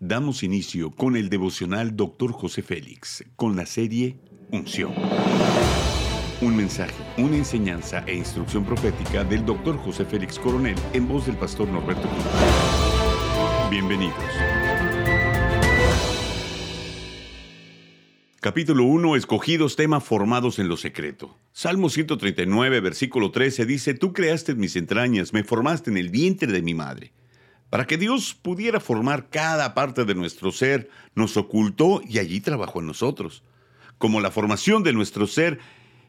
Damos inicio con el devocional Dr. José Félix, con la serie Unción. Un mensaje, una enseñanza e instrucción profética del Dr. José Félix Coronel en voz del pastor Norberto Cruz. Bienvenidos. Capítulo 1. Escogidos tema formados en lo secreto. Salmo 139, versículo 13 dice, Tú creaste mis entrañas, me formaste en el vientre de mi madre. Para que Dios pudiera formar cada parte de nuestro ser, nos ocultó y allí trabajó en nosotros. Como la formación de nuestro ser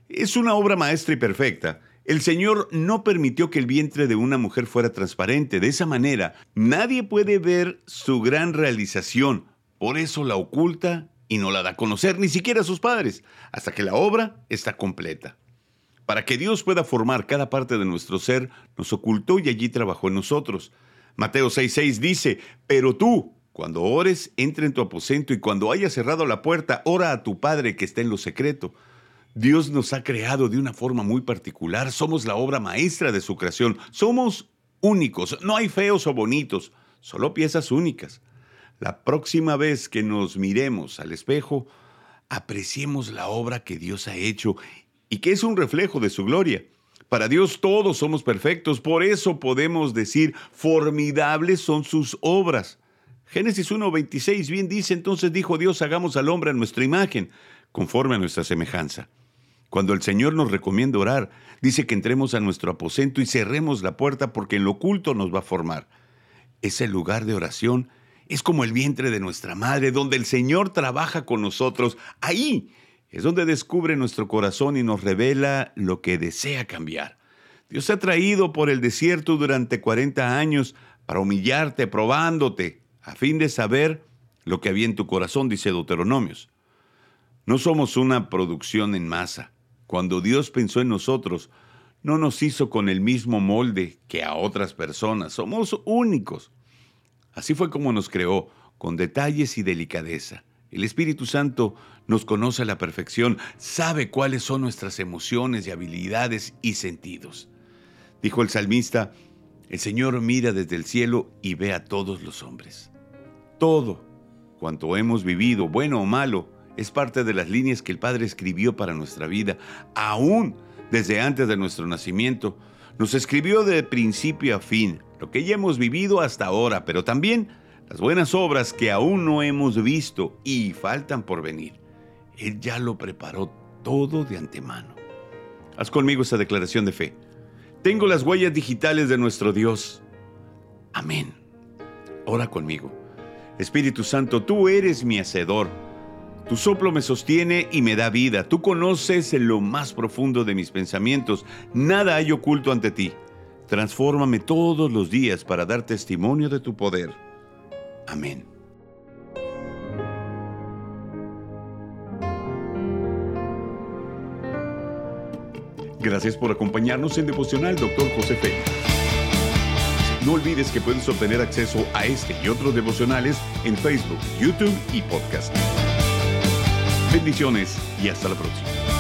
es una obra maestra y perfecta, el Señor no permitió que el vientre de una mujer fuera transparente. De esa manera, nadie puede ver su gran realización. Por eso la oculta y no la da a conocer ni siquiera a sus padres, hasta que la obra está completa. Para que Dios pueda formar cada parte de nuestro ser, nos ocultó y allí trabajó en nosotros. Mateo 6:6 dice, pero tú, cuando ores, entra en tu aposento y cuando hayas cerrado la puerta, ora a tu Padre que está en lo secreto. Dios nos ha creado de una forma muy particular, somos la obra maestra de su creación, somos únicos, no hay feos o bonitos, solo piezas únicas. La próxima vez que nos miremos al espejo, apreciemos la obra que Dios ha hecho y que es un reflejo de su gloria. Para Dios todos somos perfectos, por eso podemos decir, formidables son sus obras. Génesis 1.26 bien dice, entonces dijo Dios, hagamos al hombre a nuestra imagen, conforme a nuestra semejanza. Cuando el Señor nos recomienda orar, dice que entremos a nuestro aposento y cerremos la puerta porque en lo oculto nos va a formar. Ese lugar de oración es como el vientre de nuestra madre, donde el Señor trabaja con nosotros. Ahí es donde descubre nuestro corazón y nos revela lo que desea cambiar. Dios ha traído por el desierto durante 40 años para humillarte, probándote, a fin de saber lo que había en tu corazón, dice Deuteronomios. No somos una producción en masa. Cuando Dios pensó en nosotros, no nos hizo con el mismo molde que a otras personas. Somos únicos. Así fue como nos creó, con detalles y delicadeza. El Espíritu Santo nos conoce a la perfección, sabe cuáles son nuestras emociones y habilidades y sentidos. Dijo el salmista, el Señor mira desde el cielo y ve a todos los hombres. Todo cuanto hemos vivido, bueno o malo, es parte de las líneas que el Padre escribió para nuestra vida, aún desde antes de nuestro nacimiento. Nos escribió de principio a fin, lo que ya hemos vivido hasta ahora, pero también las buenas obras que aún no hemos visto y faltan por venir. Él ya lo preparó todo de antemano. Haz conmigo esta declaración de fe. Tengo las huellas digitales de nuestro Dios. Amén. Ora conmigo. Espíritu Santo, tú eres mi hacedor. Tu soplo me sostiene y me da vida. Tú conoces en lo más profundo de mis pensamientos. Nada hay oculto ante ti. Transfórmame todos los días para dar testimonio de tu poder. Amén. Gracias por acompañarnos en Devocional Dr. José Félix. No olvides que puedes obtener acceso a este y otros devocionales en Facebook, YouTube y podcast. Bendiciones y hasta la próxima.